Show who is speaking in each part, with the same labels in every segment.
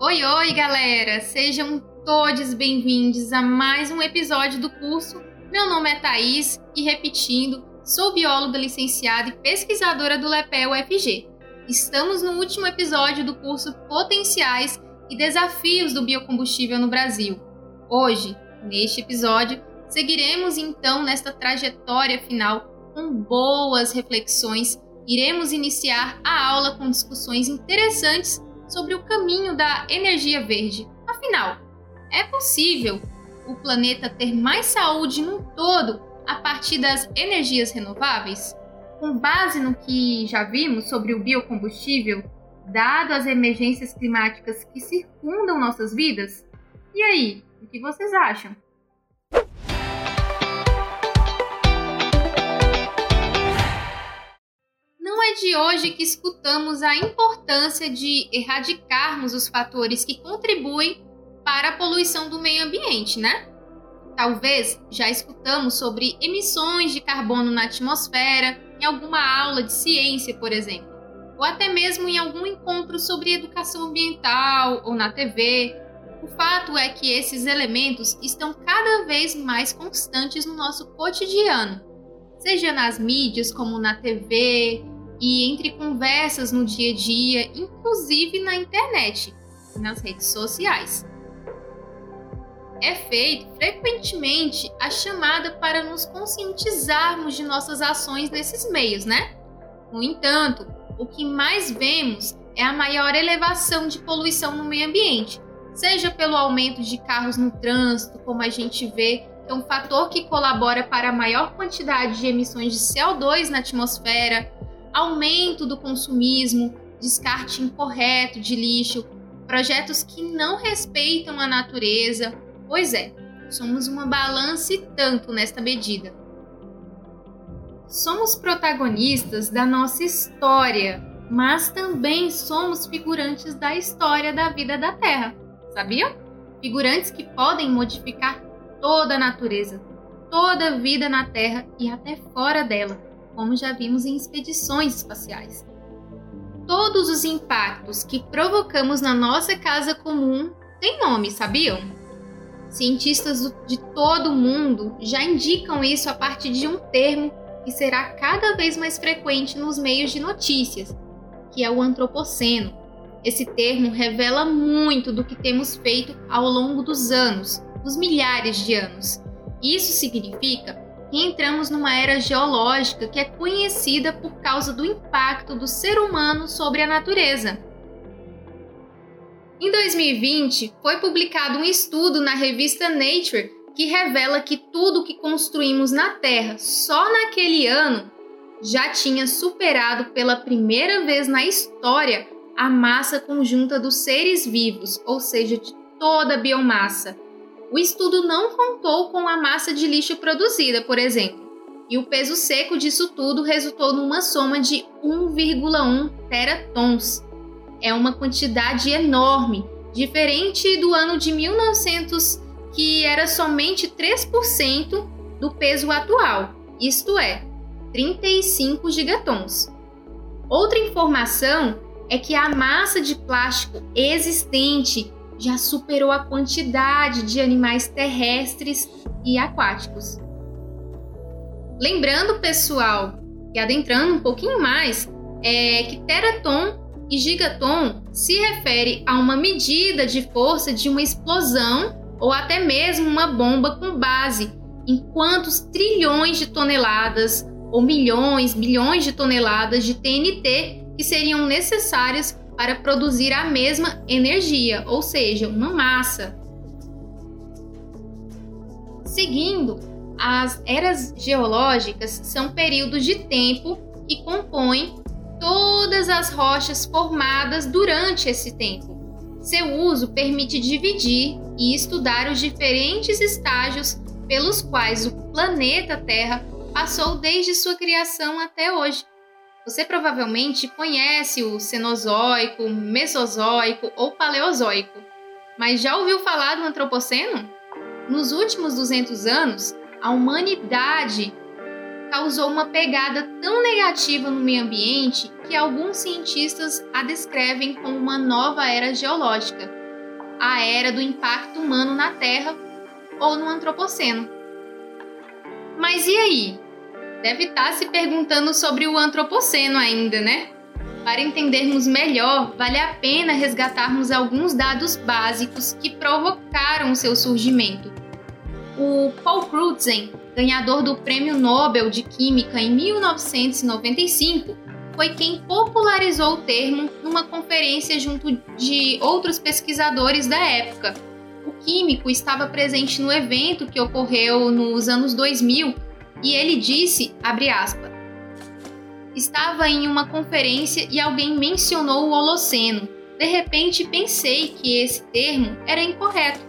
Speaker 1: Oi, oi, galera! Sejam todos bem-vindos a mais um episódio do curso. Meu nome é Thaís e, repetindo, sou bióloga licenciada e pesquisadora do LEPE UFG. Estamos no último episódio do curso Potenciais e Desafios do Biocombustível no Brasil. Hoje, neste episódio, seguiremos então nesta trajetória final com boas reflexões. Iremos iniciar a aula com discussões interessantes sobre o caminho da energia verde. Afinal, é possível o planeta ter mais saúde no todo a partir das energias renováveis? Com base no que já vimos sobre o biocombustível, dado as emergências climáticas que circundam nossas vidas? E aí, o que vocês acham? Não é de hoje que escutamos a importância de erradicarmos os fatores que contribuem para a poluição do meio ambiente, né? Talvez já escutamos sobre emissões de carbono na atmosfera em alguma aula de ciência, por exemplo, ou até mesmo em algum encontro sobre educação ambiental ou na TV. O fato é que esses elementos estão cada vez mais constantes no nosso cotidiano, seja nas mídias como na TV e entre conversas no dia a dia, inclusive na internet nas redes sociais é feito frequentemente a chamada para nos conscientizarmos de nossas ações nesses meios, né? No entanto, o que mais vemos é a maior elevação de poluição no meio ambiente, seja pelo aumento de carros no trânsito, como a gente vê, é um fator que colabora para a maior quantidade de emissões de CO2 na atmosfera, aumento do consumismo, descarte incorreto de lixo, projetos que não respeitam a natureza, Pois é, somos uma balança e tanto nesta medida. Somos protagonistas da nossa história, mas também somos figurantes da história da vida da Terra, sabiam? Figurantes que podem modificar toda a natureza, toda a vida na Terra e até fora dela, como já vimos em expedições espaciais. Todos os impactos que provocamos na nossa casa comum têm nome, sabiam? Cientistas de todo o mundo já indicam isso a partir de um termo que será cada vez mais frequente nos meios de notícias, que é o antropoceno. Esse termo revela muito do que temos feito ao longo dos anos, dos milhares de anos. Isso significa que entramos numa era geológica que é conhecida por causa do impacto do ser humano sobre a natureza. Em 2020, foi publicado um estudo na revista Nature que revela que tudo que construímos na Terra só naquele ano já tinha superado pela primeira vez na história a massa conjunta dos seres vivos, ou seja, de toda a biomassa. O estudo não contou com a massa de lixo produzida, por exemplo, e o peso seco disso tudo resultou numa soma de 1,1 teratons, é uma quantidade enorme, diferente do ano de 1900, que era somente 3% do peso atual, isto é, 35 gigatons. Outra informação é que a massa de plástico existente já superou a quantidade de animais terrestres e aquáticos. Lembrando, pessoal, e adentrando um pouquinho mais, é que teraton e gigaton se refere a uma medida de força de uma explosão ou até mesmo uma bomba com base em quantos trilhões de toneladas ou milhões, bilhões de toneladas de TNT que seriam necessárias para produzir a mesma energia, ou seja, uma massa. Seguindo, as eras geológicas são períodos de tempo que compõem todas as rochas formadas durante esse tempo. Seu uso permite dividir e estudar os diferentes estágios pelos quais o planeta Terra passou desde sua criação até hoje. Você provavelmente conhece o Cenozoico, Mesozoico ou Paleozoico, mas já ouviu falar do Antropoceno? Nos últimos 200 anos, a humanidade causou uma pegada tão negativa no meio ambiente que alguns cientistas a descrevem como uma nova era geológica, a era do impacto humano na Terra ou no Antropoceno. Mas e aí? Deve estar se perguntando sobre o Antropoceno ainda, né? Para entendermos melhor, vale a pena resgatarmos alguns dados básicos que provocaram seu surgimento. O Paul Crutzen, ganhador do Prêmio Nobel de Química em 1995, foi quem popularizou o termo numa conferência junto de outros pesquisadores da época. O químico estava presente no evento que ocorreu nos anos 2000 e ele disse, abre aspas, estava em uma conferência e alguém mencionou o Holoceno. De repente pensei que esse termo era incorreto.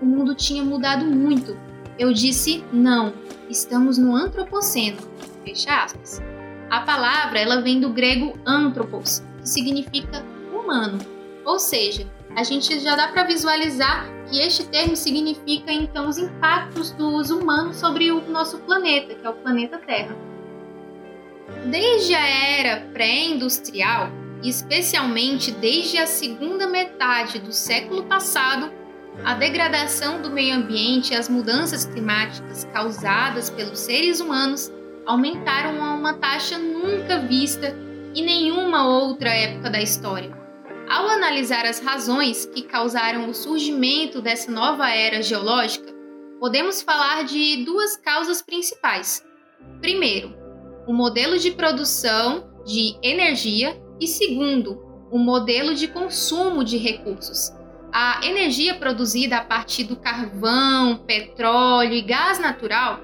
Speaker 1: O mundo tinha mudado muito. Eu disse não, estamos no Antropoceno. Fecha aspas. A palavra ela vem do grego anthropos, que significa humano. Ou seja, a gente já dá para visualizar que este termo significa então os impactos dos humanos sobre o nosso planeta, que é o planeta Terra. Desde a era pré-industrial, especialmente desde a segunda metade do século passado, a degradação do meio ambiente e as mudanças climáticas causadas pelos seres humanos aumentaram a uma taxa nunca vista em nenhuma outra época da história. Ao analisar as razões que causaram o surgimento dessa nova era geológica, podemos falar de duas causas principais. Primeiro, o modelo de produção de energia e segundo, o modelo de consumo de recursos. A energia produzida a partir do carvão, petróleo e gás natural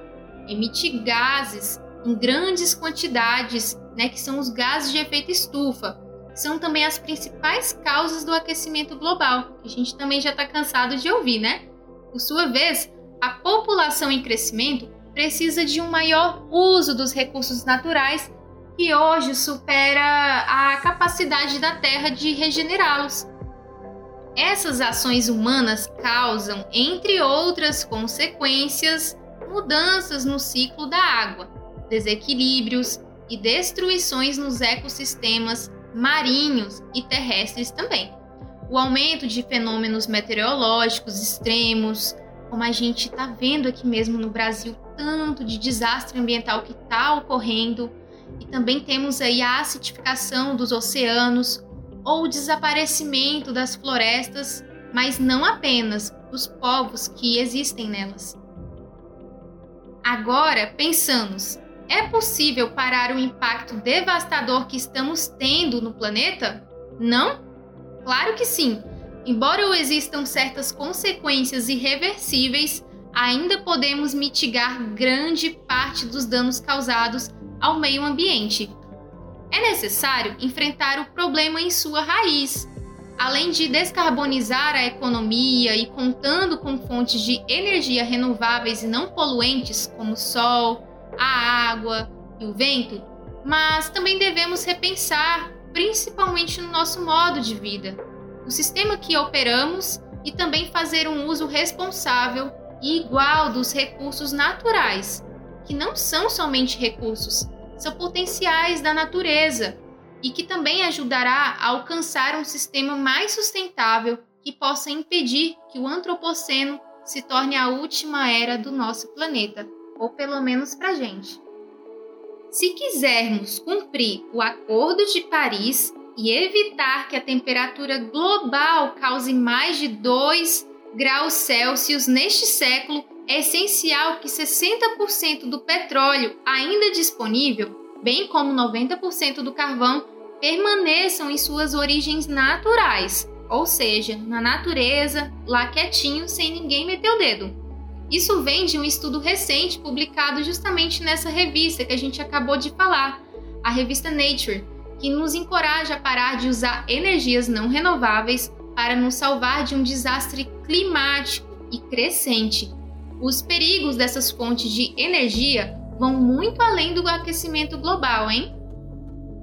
Speaker 1: emite gases em grandes quantidades, né, que são os gases de efeito estufa. São também as principais causas do aquecimento global, que a gente também já está cansado de ouvir, né? Por sua vez, a população em crescimento precisa de um maior uso dos recursos naturais que hoje supera a capacidade da Terra de regenerá-los. Essas ações humanas causam, entre outras consequências, mudanças no ciclo da água, desequilíbrios e destruições nos ecossistemas marinhos e terrestres também. O aumento de fenômenos meteorológicos extremos, como a gente está vendo aqui mesmo no Brasil, tanto de desastre ambiental que está ocorrendo, e também temos aí a acidificação dos oceanos ou o desaparecimento das florestas, mas não apenas dos povos que existem nelas. Agora, pensamos, é possível parar o impacto devastador que estamos tendo no planeta? Não? Claro que sim. Embora existam certas consequências irreversíveis, ainda podemos mitigar grande parte dos danos causados ao meio ambiente. É necessário enfrentar o problema em sua raiz. Além de descarbonizar a economia e contando com fontes de energia renováveis e não poluentes, como sol, a água e o vento, mas também devemos repensar, principalmente no nosso modo de vida, o sistema que operamos e também fazer um uso responsável e igual dos recursos naturais, que não são somente recursos, são potenciais da natureza e que também ajudará a alcançar um sistema mais sustentável que possa impedir que o antropoceno se torne a última era do nosso planeta ou pelo menos para a gente. Se quisermos cumprir o Acordo de Paris e evitar que a temperatura global cause mais de 2 graus Celsius neste século, é essencial que 60% do petróleo ainda disponível, bem como 90% do carvão, permaneçam em suas origens naturais, ou seja, na natureza, lá quietinho, sem ninguém meter o dedo. Isso vem de um estudo recente publicado justamente nessa revista que a gente acabou de falar, a revista Nature, que nos encoraja a parar de usar energias não renováveis para nos salvar de um desastre climático e crescente. Os perigos dessas fontes de energia vão muito além do aquecimento global, hein?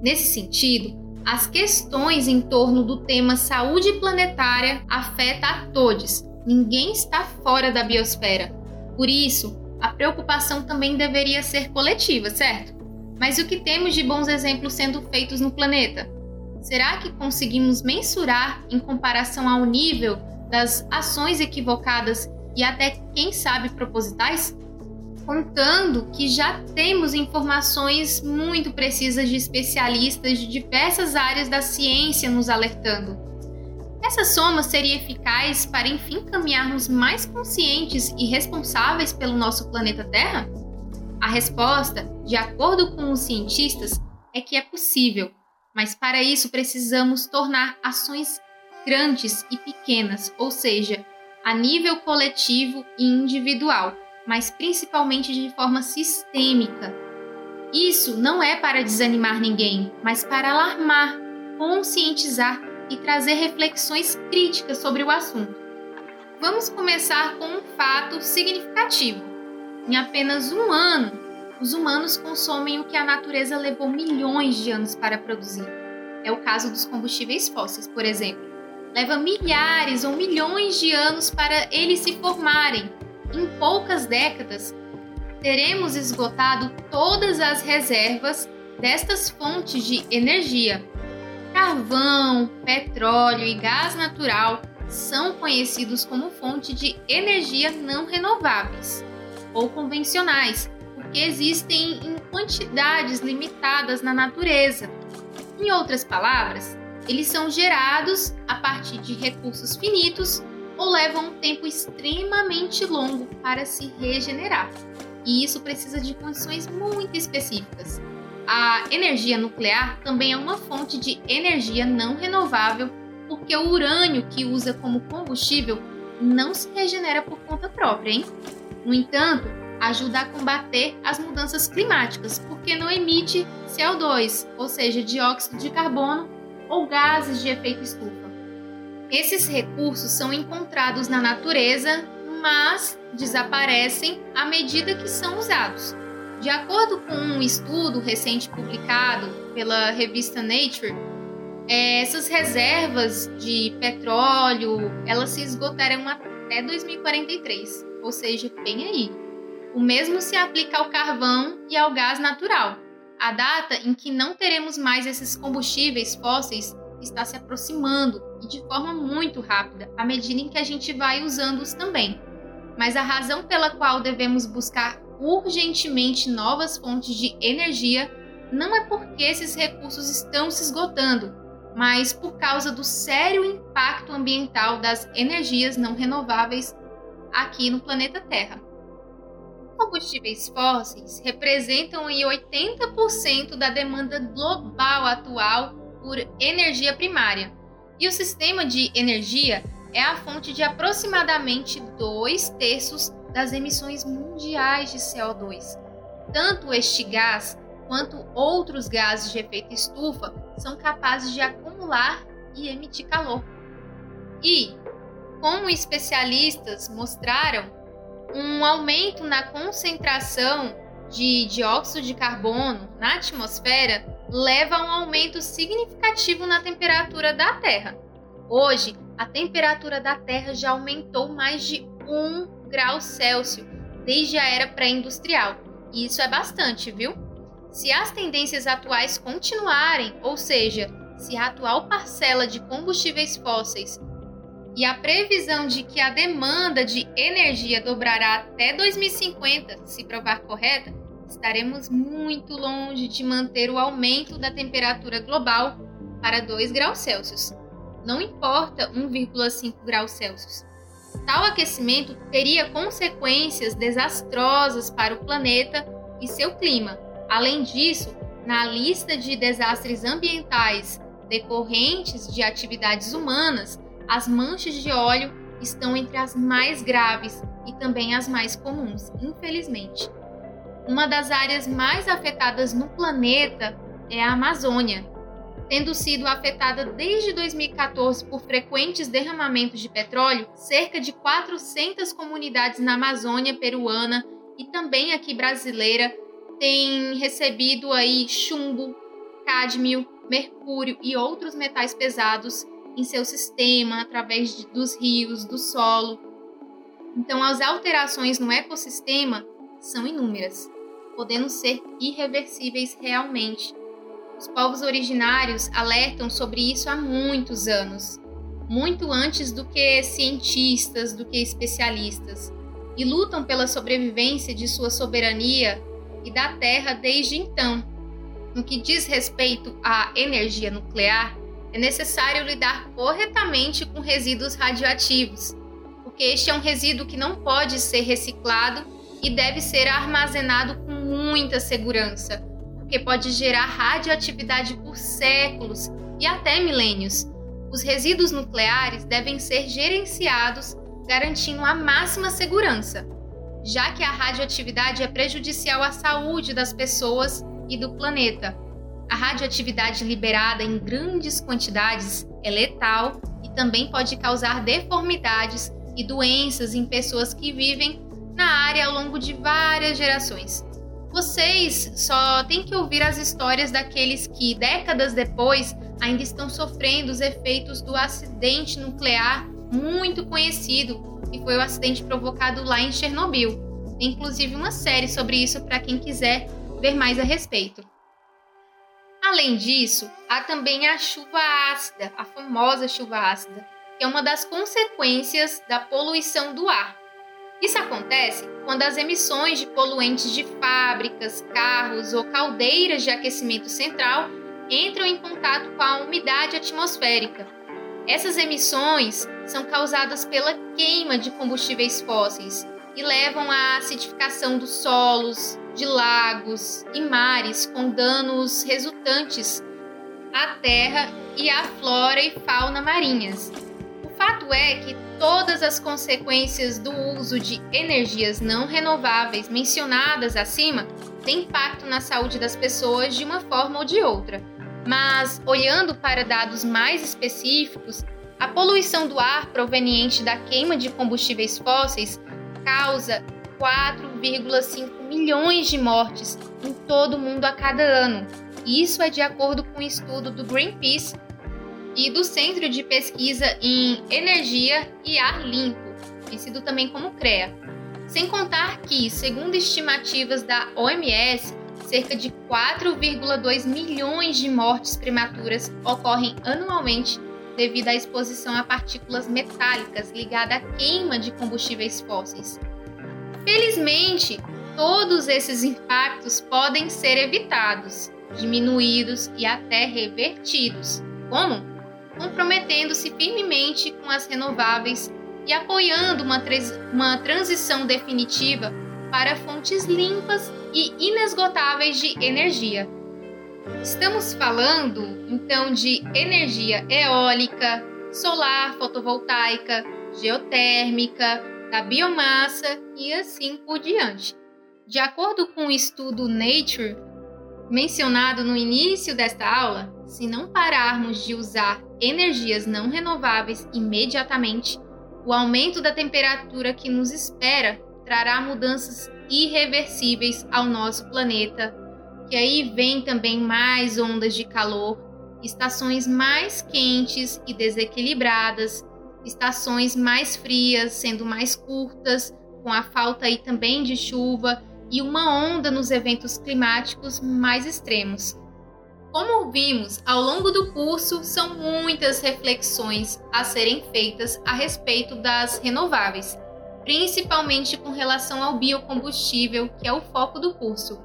Speaker 1: Nesse sentido, as questões em torno do tema saúde planetária afetam a todos, Ninguém está fora da biosfera. Por isso, a preocupação também deveria ser coletiva, certo? Mas o que temos de bons exemplos sendo feitos no planeta? Será que conseguimos mensurar em comparação ao nível das ações equivocadas e até, quem sabe, propositais? Contando que já temos informações muito precisas de especialistas de diversas áreas da ciência nos alertando. Essa soma seria eficaz para enfim caminharmos mais conscientes e responsáveis pelo nosso planeta Terra? A resposta, de acordo com os cientistas, é que é possível, mas para isso precisamos tornar ações grandes e pequenas, ou seja, a nível coletivo e individual, mas principalmente de forma sistêmica. Isso não é para desanimar ninguém, mas para alarmar, conscientizar e trazer reflexões críticas sobre o assunto. Vamos começar com um fato significativo. Em apenas um ano, os humanos consomem o que a natureza levou milhões de anos para produzir. É o caso dos combustíveis fósseis, por exemplo. Leva milhares ou milhões de anos para eles se formarem. Em poucas décadas, teremos esgotado todas as reservas destas fontes de energia. Carvão, petróleo e gás natural são conhecidos como fonte de energia não renováveis ou convencionais, porque existem em quantidades limitadas na natureza. Em outras palavras, eles são gerados a partir de recursos finitos ou levam um tempo extremamente longo para se regenerar. E isso precisa de condições muito específicas. A energia nuclear também é uma fonte de energia não renovável, porque o urânio que usa como combustível não se regenera por conta própria, hein? No entanto, ajuda a combater as mudanças climáticas, porque não emite CO2, ou seja, dióxido de carbono ou gases de efeito estufa. Esses recursos são encontrados na natureza, mas desaparecem à medida que são usados. De acordo com um estudo recente publicado pela revista Nature, é, essas reservas de petróleo elas se esgotarão até 2043, ou seja, bem aí. O mesmo se aplica ao carvão e ao gás natural. A data em que não teremos mais esses combustíveis fósseis está se aproximando e de forma muito rápida, à medida em que a gente vai usando-os também. Mas a razão pela qual devemos buscar urgentemente novas fontes de energia não é porque esses recursos estão se esgotando, mas por causa do sério impacto ambiental das energias não renováveis aqui no planeta Terra. Combustíveis fósseis representam 80% da demanda global atual por energia primária, e o sistema de energia é a fonte de aproximadamente dois terços das emissões mundiais de CO2. Tanto este gás quanto outros gases de efeito estufa são capazes de acumular e emitir calor. E, como especialistas mostraram, um aumento na concentração de dióxido de carbono na atmosfera leva a um aumento significativo na temperatura da Terra. Hoje, a temperatura da Terra já aumentou mais de 1 grau Celsius desde a era pré-industrial, e isso é bastante, viu? Se as tendências atuais continuarem, ou seja, se a atual parcela de combustíveis fósseis e a previsão de que a demanda de energia dobrará até 2050, se provar correta, estaremos muito longe de manter o aumento da temperatura global para 2 graus Celsius. Não importa 1,5 graus Celsius. Tal aquecimento teria consequências desastrosas para o planeta e seu clima. Além disso, na lista de desastres ambientais decorrentes de atividades humanas, as manchas de óleo estão entre as mais graves e também as mais comuns, infelizmente. Uma das áreas mais afetadas no planeta é a Amazônia, tendo sido afetada desde 2014 por frequentes derramamentos de petróleo, cerca de 400 comunidades na Amazônia peruana e também aqui brasileira têm recebido aí chumbo, cádmio, mercúrio e outros metais pesados em seu sistema, através de, dos rios, do solo. Então, as alterações no ecossistema são inúmeras, podendo ser irreversíveis realmente. Os povos originários alertam sobre isso há muitos anos. muito antes do que cientistas, do que especialistas, e lutam pela sobrevivência de sua soberania e da Terra desde então. No que diz respeito à energia nuclear, é necessário lidar corretamente com resíduos radioativos, porque este é um resíduo que não pode ser reciclado e deve ser armazenado com muita segurança, porque pode gerar radioatividade por séculos e até milênios. Os resíduos nucleares devem ser gerenciados garantindo a máxima segurança, já que a radioatividade é prejudicial à saúde das pessoas e do planeta. A radioatividade liberada em grandes quantidades é letal e também pode causar deformidades e doenças em pessoas que vivem na área ao longo de várias gerações. Vocês só têm que ouvir as histórias daqueles que, décadas depois, ainda estão sofrendo os efeitos do acidente nuclear muito conhecido, que foi o acidente provocado lá em Chernobyl. Tem inclusive uma série sobre isso para quem quiser ver mais a respeito. Além disso, há também a chuva ácida, a famosa chuva ácida, que é uma das consequências da poluição do ar. Isso acontece quando as emissões de poluentes de fábricas, carros ou caldeiras de aquecimento central entram em contato com a umidade atmosférica. Essas emissões são causadas pela queima de combustíveis fósseis e levam à acidificação dos solos, de lagos e mares, com danos resultantes à terra e à flora e fauna marinhas. Fato é que todas as consequências do uso de energias não renováveis mencionadas acima têm impacto na saúde das pessoas de uma forma ou de outra. Mas, olhando para dados mais específicos, a poluição do ar proveniente da queima de combustíveis fósseis causa 4,5 milhões de mortes em todo o mundo a cada ano. Isso é de acordo com um estudo do Greenpeace e do Centro de Pesquisa em Energia e Ar Limpo, conhecido também como CREA. Sem contar que, segundo estimativas da OMS, cerca de 4,2 milhões de mortes prematuras ocorrem anualmente devido à exposição a partículas metálicas ligada à queima de combustíveis fósseis. Felizmente, todos esses impactos podem ser evitados, diminuídos e até revertidos. Como? Comprometendo-se firmemente com as renováveis e apoiando uma, uma transição definitiva para fontes limpas e inesgotáveis de energia. Estamos falando então de energia eólica, solar, fotovoltaica, geotérmica, da biomassa e assim por diante. De acordo com o estudo Nature, mencionado no início desta aula, se não pararmos de usar energias não renováveis imediatamente, o aumento da temperatura que nos espera trará mudanças irreversíveis ao nosso planeta. Que aí vem também mais ondas de calor, estações mais quentes e desequilibradas, estações mais frias, sendo mais curtas, com a falta aí também de chuva e uma onda nos eventos climáticos mais extremos. Como vimos ao longo do curso, são muitas reflexões a serem feitas a respeito das renováveis, principalmente com relação ao biocombustível, que é o foco do curso.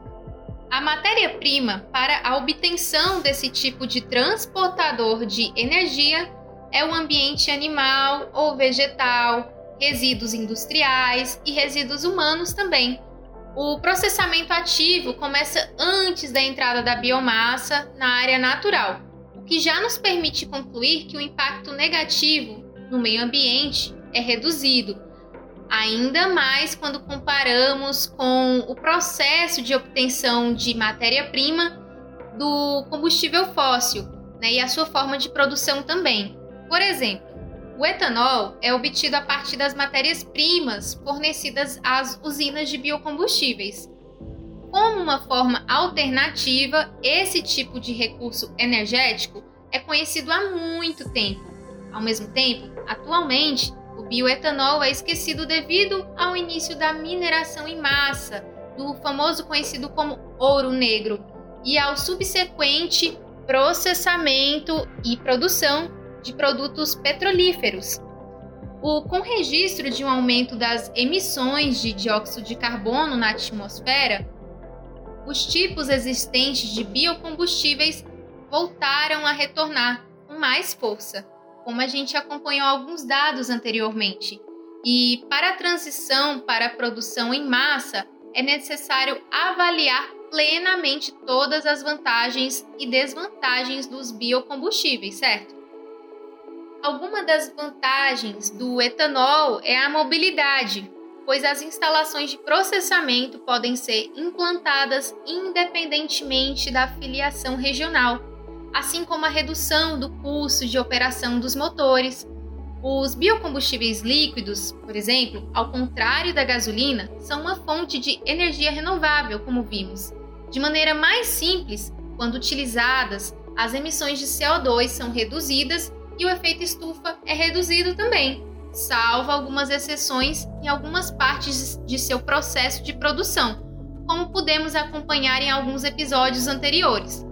Speaker 1: A matéria-prima para a obtenção desse tipo de transportador de energia é o ambiente animal ou vegetal, resíduos industriais e resíduos humanos também, o processamento ativo começa antes da entrada da biomassa na área natural, o que já nos permite concluir que o impacto negativo no meio ambiente é reduzido, ainda mais quando comparamos com o processo de obtenção de matéria-prima do combustível fóssil né, e a sua forma de produção também. Por exemplo, o etanol é obtido a partir das matérias-primas fornecidas às usinas de biocombustíveis. Como uma forma alternativa, esse tipo de recurso energético é conhecido há muito tempo. Ao mesmo tempo, atualmente, o bioetanol é esquecido devido ao início da mineração em massa, do famoso conhecido como ouro negro, e ao subsequente processamento e produção de produtos petrolíferos. O, com registro de um aumento das emissões de dióxido de carbono na atmosfera, os tipos existentes de biocombustíveis voltaram a retornar com mais força, como a gente acompanhou alguns dados anteriormente. E para a transição para a produção em massa, é necessário avaliar plenamente todas as vantagens e desvantagens dos biocombustíveis, certo? Alguma das vantagens do etanol é a mobilidade, pois as instalações de processamento podem ser implantadas independentemente da filiação regional, assim como a redução do custo de operação dos motores. Os biocombustíveis líquidos, por exemplo, ao contrário da gasolina, são uma fonte de energia renovável, como vimos. De maneira mais simples, quando utilizadas, as emissões de CO2 são reduzidas e o efeito estufa é reduzido também, salvo algumas exceções em algumas partes de seu processo de produção, como pudemos acompanhar em alguns episódios anteriores.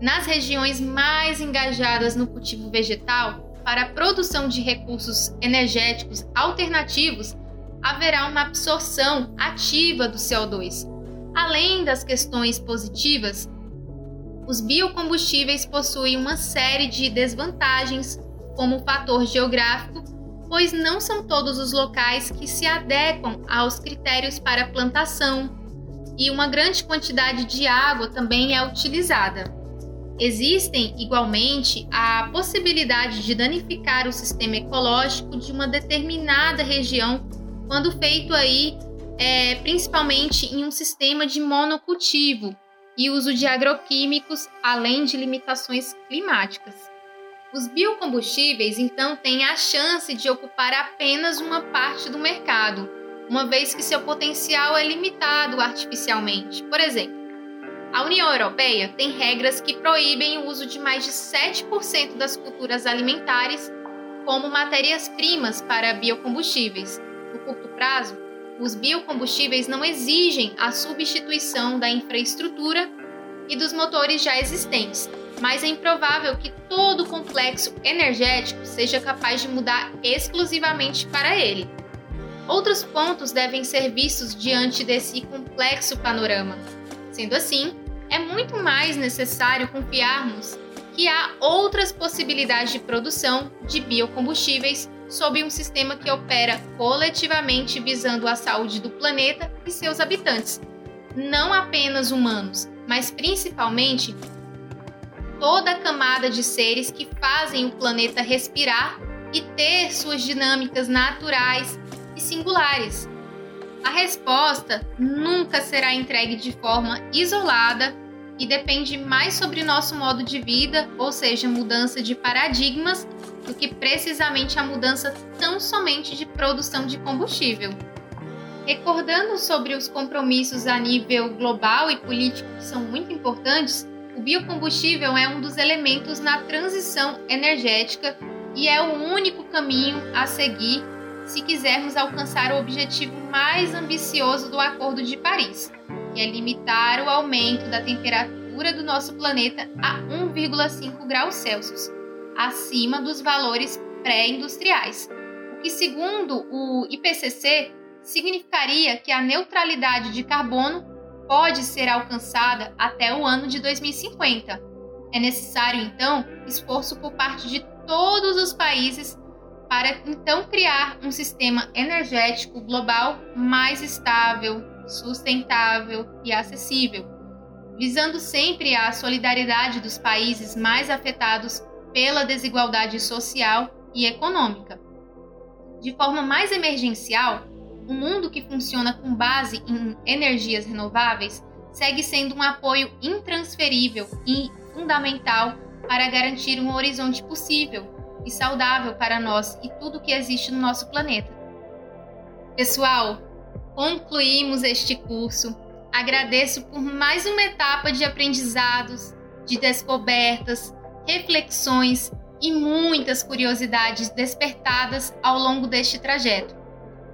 Speaker 1: Nas regiões mais engajadas no cultivo vegetal, para a produção de recursos energéticos alternativos, haverá uma absorção ativa do CO2. Além das questões positivas, os biocombustíveis possuem uma série de desvantagens, como o fator geográfico, pois não são todos os locais que se adequam aos critérios para plantação, e uma grande quantidade de água também é utilizada. Existem, igualmente, a possibilidade de danificar o sistema ecológico de uma determinada região quando feito aí é, principalmente em um sistema de monocultivo, e uso de agroquímicos, além de limitações climáticas. Os biocombustíveis, então, têm a chance de ocupar apenas uma parte do mercado, uma vez que seu potencial é limitado artificialmente. Por exemplo, a União Europeia tem regras que proíbem o uso de mais de 7% das culturas alimentares como matérias-primas para biocombustíveis. No curto prazo, os biocombustíveis não exigem a substituição da infraestrutura e dos motores já existentes, mas é improvável que todo o complexo energético seja capaz de mudar exclusivamente para ele. Outros pontos devem ser vistos diante desse complexo panorama. Sendo assim, é muito mais necessário confiarmos que há outras possibilidades de produção de biocombustíveis sob um sistema que opera coletivamente visando a saúde do planeta e seus habitantes, não apenas humanos, mas principalmente toda a camada de seres que fazem o planeta respirar e ter suas dinâmicas naturais e singulares. A resposta nunca será entregue de forma isolada e depende mais sobre nosso modo de vida, ou seja, mudança de paradigmas do que precisamente a mudança tão somente de produção de combustível. Recordando sobre os compromissos a nível global e político que são muito importantes, o biocombustível é um dos elementos na transição energética e é o único caminho a seguir se quisermos alcançar o objetivo mais ambicioso do Acordo de Paris, que é limitar o aumento da temperatura do nosso planeta a 1,5 graus Celsius acima dos valores pré-industriais, o que, segundo o IPCC, significaria que a neutralidade de carbono pode ser alcançada até o ano de 2050. É necessário, então, esforço por parte de todos os países para então criar um sistema energético global mais estável, sustentável e acessível, visando sempre a solidariedade dos países mais afetados pela desigualdade social e econômica. De forma mais emergencial, o um mundo que funciona com base em energias renováveis segue sendo um apoio intransferível e fundamental para garantir um horizonte possível e saudável para nós e tudo que existe no nosso planeta. Pessoal, concluímos este curso. Agradeço por mais uma etapa de aprendizados, de descobertas, reflexões e muitas curiosidades despertadas ao longo deste trajeto.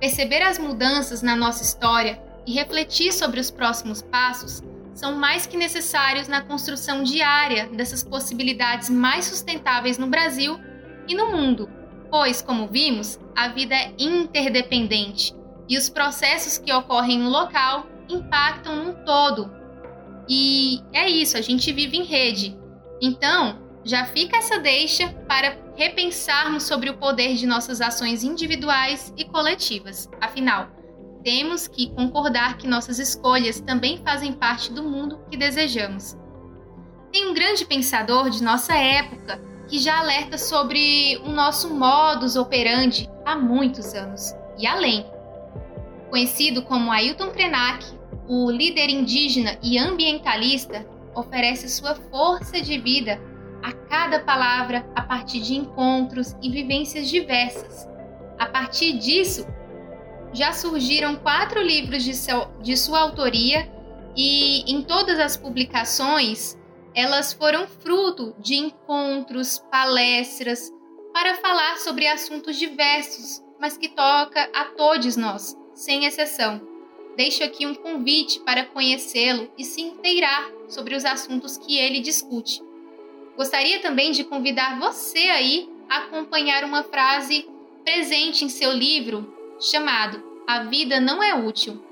Speaker 1: Perceber as mudanças na nossa história e refletir sobre os próximos passos são mais que necessários na construção diária dessas possibilidades mais sustentáveis no Brasil e no mundo, pois, como vimos, a vida é interdependente e os processos que ocorrem no local impactam no todo. E é isso, a gente vive em rede. Então, já fica essa deixa para repensarmos sobre o poder de nossas ações individuais e coletivas. Afinal, temos que concordar que nossas escolhas também fazem parte do mundo que desejamos. Tem um grande pensador de nossa época que já alerta sobre o nosso modus operandi há muitos anos e além. Conhecido como Ailton Krenak, o líder indígena e ambientalista oferece sua força de vida a cada palavra a partir de encontros e vivências diversas. A partir disso, já surgiram quatro livros de, seu, de sua autoria e em todas as publicações elas foram fruto de encontros, palestras para falar sobre assuntos diversos, mas que toca a todos nós, sem exceção. Deixo aqui um convite para conhecê-lo e se inteirar sobre os assuntos que ele discute. Gostaria também de convidar você aí a acompanhar uma frase presente em seu livro chamado A Vida Não é Útil,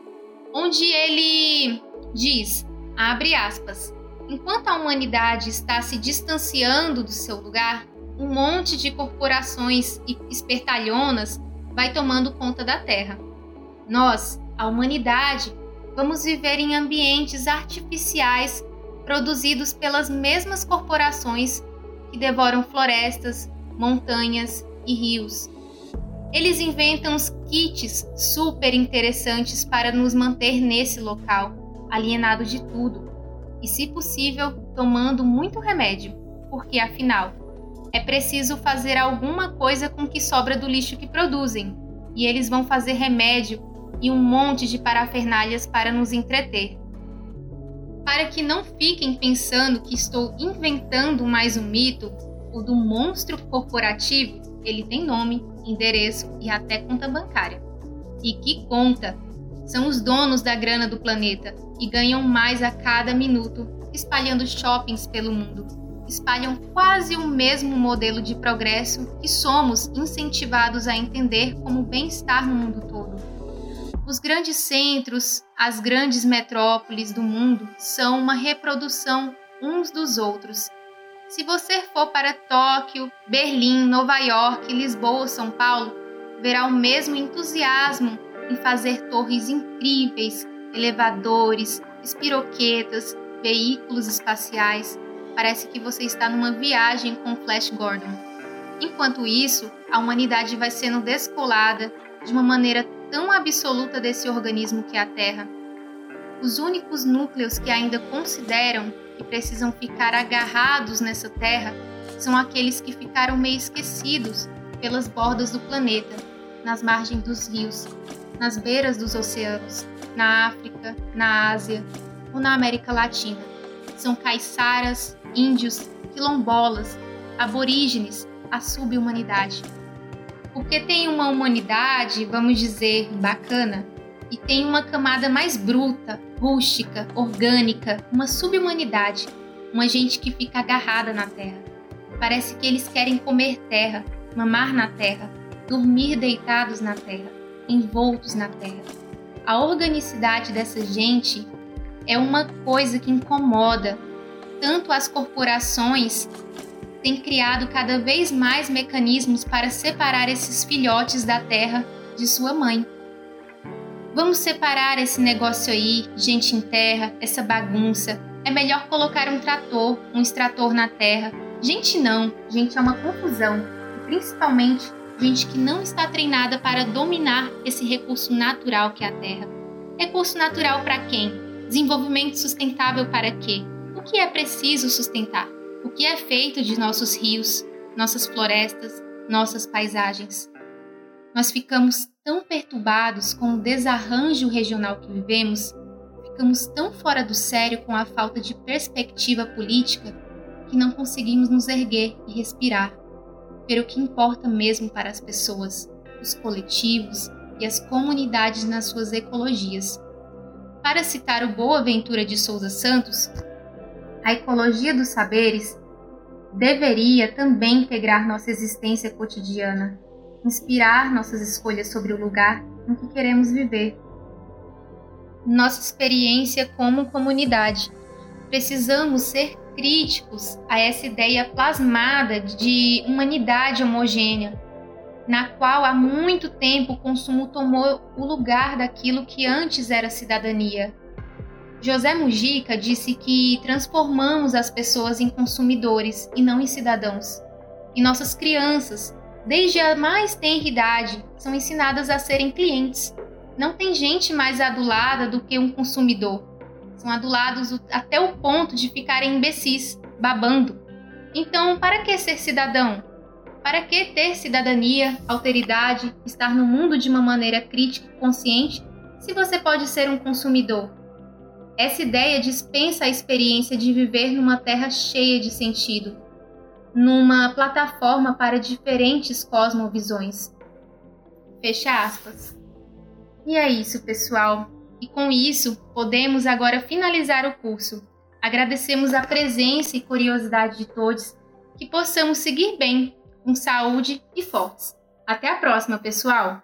Speaker 1: onde ele diz, abre aspas, enquanto a humanidade está se distanciando do seu lugar, um monte de corporações e espertalhonas vai tomando conta da Terra. Nós, a humanidade, vamos viver em ambientes artificiais produzidos pelas mesmas corporações que devoram florestas, montanhas e rios. Eles inventam os kits super interessantes para nos manter nesse local, alienado de tudo, e, se possível, tomando muito remédio, porque afinal é preciso fazer alguma coisa com o que sobra do lixo que produzem, e eles vão fazer remédio e um monte de parafernálias para nos entreter para que não fiquem pensando que estou inventando mais um mito, o do monstro corporativo, ele tem nome, endereço e até conta bancária. E que conta! São os donos da grana do planeta e ganham mais a cada minuto, espalhando shoppings pelo mundo. Espalham quase o mesmo modelo de progresso que somos incentivados a entender como bem-estar no mundo todo. Os grandes centros, as grandes metrópoles do mundo são uma reprodução uns dos outros. Se você for para Tóquio, Berlim, Nova York, Lisboa ou São Paulo, verá o mesmo entusiasmo em fazer torres incríveis, elevadores, espiroquetas, veículos espaciais. Parece que você está numa viagem com Flash Gordon. Enquanto isso, a humanidade vai sendo descolada de uma maneira tão absoluta desse organismo que é a Terra. Os únicos núcleos que ainda consideram que precisam ficar agarrados nessa Terra são aqueles que ficaram meio esquecidos pelas bordas do planeta, nas margens dos rios, nas beiras dos oceanos, na África, na Ásia ou na América Latina. São caiçaras, índios, quilombolas, aborígenes, a subhumanidade. Porque tem uma humanidade, vamos dizer, bacana, e tem uma camada mais bruta, rústica, orgânica, uma subhumanidade, uma gente que fica agarrada na terra. Parece que eles querem comer terra, mamar na terra, dormir deitados na terra, envoltos na terra. A organicidade dessa gente é uma coisa que incomoda tanto as corporações tem criado cada vez mais mecanismos para separar esses filhotes da terra de sua mãe. Vamos separar esse negócio aí, gente em terra, essa bagunça. É melhor colocar um trator, um extrator na terra. Gente não, gente é uma confusão. E principalmente gente que não está treinada para dominar esse recurso natural que é a terra. Recurso natural para quem? Desenvolvimento sustentável para quê? O que é preciso sustentar? O que é feito de nossos rios, nossas florestas, nossas paisagens. Nós ficamos tão perturbados com o desarranjo regional que vivemos, ficamos tão fora do sério com a falta de perspectiva política que não conseguimos nos erguer e respirar, ver o que importa mesmo para as pessoas, os coletivos e as comunidades nas suas ecologias. Para citar o Boa Ventura de Souza Santos, a ecologia dos saberes deveria também integrar nossa existência cotidiana, inspirar nossas escolhas sobre o lugar em que queremos viver. Nossa experiência como comunidade. Precisamos ser críticos a essa ideia plasmada de humanidade homogênea, na qual há muito tempo o consumo tomou o lugar daquilo que antes era cidadania. José Mujica disse que transformamos as pessoas em consumidores e não em cidadãos. E nossas crianças, desde a mais tenra idade, são ensinadas a serem clientes. Não tem gente mais adulada do que um consumidor. São adulados até o ponto de ficarem imbecis, babando. Então, para que ser cidadão? Para que ter cidadania, alteridade, estar no mundo de uma maneira crítica e consciente, se você pode ser um consumidor? Essa ideia dispensa a experiência de viver numa terra cheia de sentido, numa plataforma para diferentes cosmovisões. Fecha aspas. E é isso, pessoal. E com isso, podemos agora finalizar o curso. Agradecemos a presença e curiosidade de todos, que possamos seguir bem, com saúde e fortes. Até a próxima, pessoal!